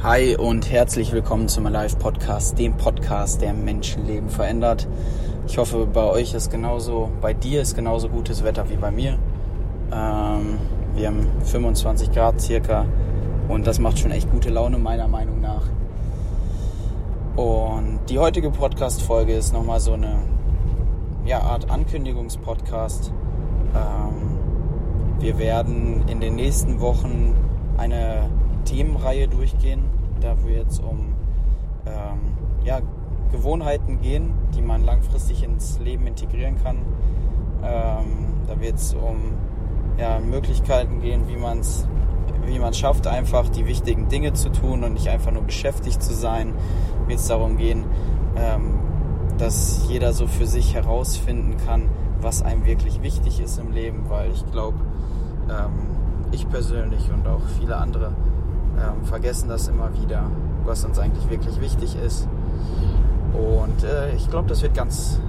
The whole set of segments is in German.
Hi und herzlich willkommen zum Alive Podcast, dem Podcast, der Menschenleben verändert. Ich hoffe, bei euch ist genauso, bei dir ist genauso gutes Wetter wie bei mir. Ähm, wir haben 25 Grad circa und das macht schon echt gute Laune meiner Meinung nach. Und die heutige Podcast-Folge ist nochmal so eine ja, Art Ankündigungspodcast. Ähm, wir werden in den nächsten Wochen eine Themenreihe durchgehen. Da wird es um ähm, ja, Gewohnheiten gehen, die man langfristig ins Leben integrieren kann. Ähm, da wird es um ja, Möglichkeiten gehen, wie man es wie man schafft, einfach die wichtigen Dinge zu tun und nicht einfach nur beschäftigt zu sein. Wird es darum gehen, ähm, dass jeder so für sich herausfinden kann, was einem wirklich wichtig ist im Leben, weil ich glaube, ähm, ich persönlich und auch viele andere ähm, vergessen das immer wieder, was uns eigentlich wirklich wichtig ist. Und äh, ich glaube, das wird ganz,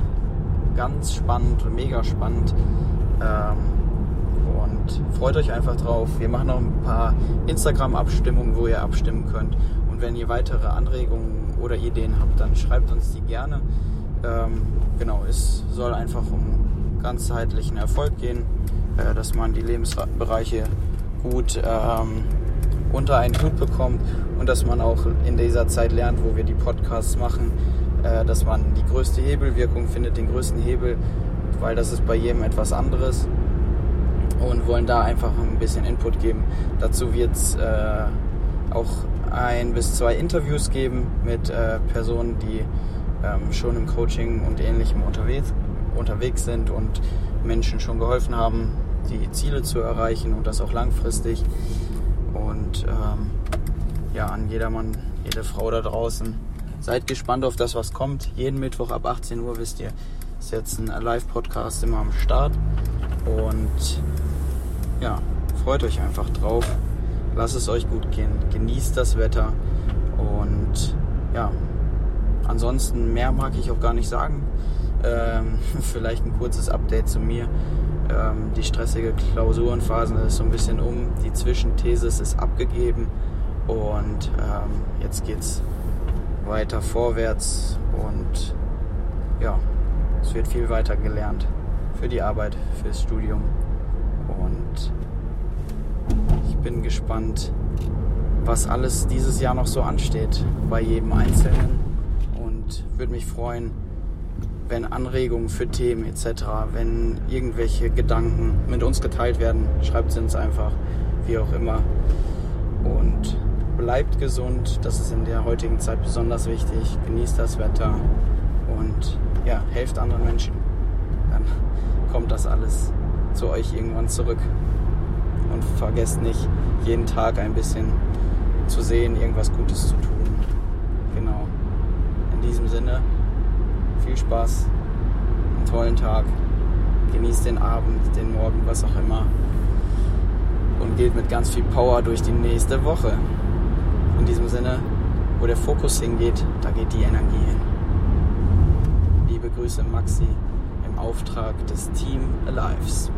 ganz spannend, mega spannend. Ähm, und freut euch einfach drauf. Wir machen noch ein paar Instagram-Abstimmungen, wo ihr abstimmen könnt. Und wenn ihr weitere Anregungen oder Ideen habt, dann schreibt uns die gerne. Ähm, genau, es soll einfach um ganzheitlichen Erfolg gehen, äh, dass man die Lebensbereiche gut ähm, unter einen Hut bekommt und dass man auch in dieser Zeit lernt, wo wir die Podcasts machen, äh, dass man die größte Hebelwirkung findet, den größten Hebel, weil das ist bei jedem etwas anderes und wollen da einfach ein bisschen Input geben. Dazu wird es äh, auch ein bis zwei Interviews geben mit äh, Personen, die ähm, schon im Coaching und ähnlichem unterwegs, unterwegs sind und Menschen schon geholfen haben, die Ziele zu erreichen und das auch langfristig. Und ähm, ja, an jedermann, jede Frau da draußen, seid gespannt auf das, was kommt. Jeden Mittwoch ab 18 Uhr, wisst ihr, ist jetzt ein Live-Podcast immer am Start. Und ja, freut euch einfach drauf. Lasst es euch gut gehen. Genießt das Wetter. Und ja, ansonsten mehr mag ich auch gar nicht sagen. Ähm, vielleicht ein kurzes Update zu mir. Ähm, die stressige Klausurenphasen ist so ein bisschen um. Die Zwischenthesis ist abgegeben. Und ähm, jetzt es weiter vorwärts. Und ja, es wird viel weiter gelernt für die Arbeit, fürs Studium. Und ich bin gespannt, was alles dieses Jahr noch so ansteht bei jedem Einzelnen. Und würde mich freuen, wenn Anregungen für Themen etc., wenn irgendwelche Gedanken mit uns geteilt werden, schreibt sie uns einfach, wie auch immer. Und bleibt gesund, das ist in der heutigen Zeit besonders wichtig. Genießt das Wetter und ja, helft anderen Menschen. Dann kommt das alles zu euch irgendwann zurück. Und vergesst nicht, jeden Tag ein bisschen zu sehen, irgendwas Gutes zu tun. Genau. In diesem Sinne, Spaß, einen tollen Tag, genießt den Abend, den Morgen, was auch immer und geht mit ganz viel Power durch die nächste Woche. In diesem Sinne, wo der Fokus hingeht, da geht die Energie hin. Liebe Grüße Maxi im Auftrag des Team Alives.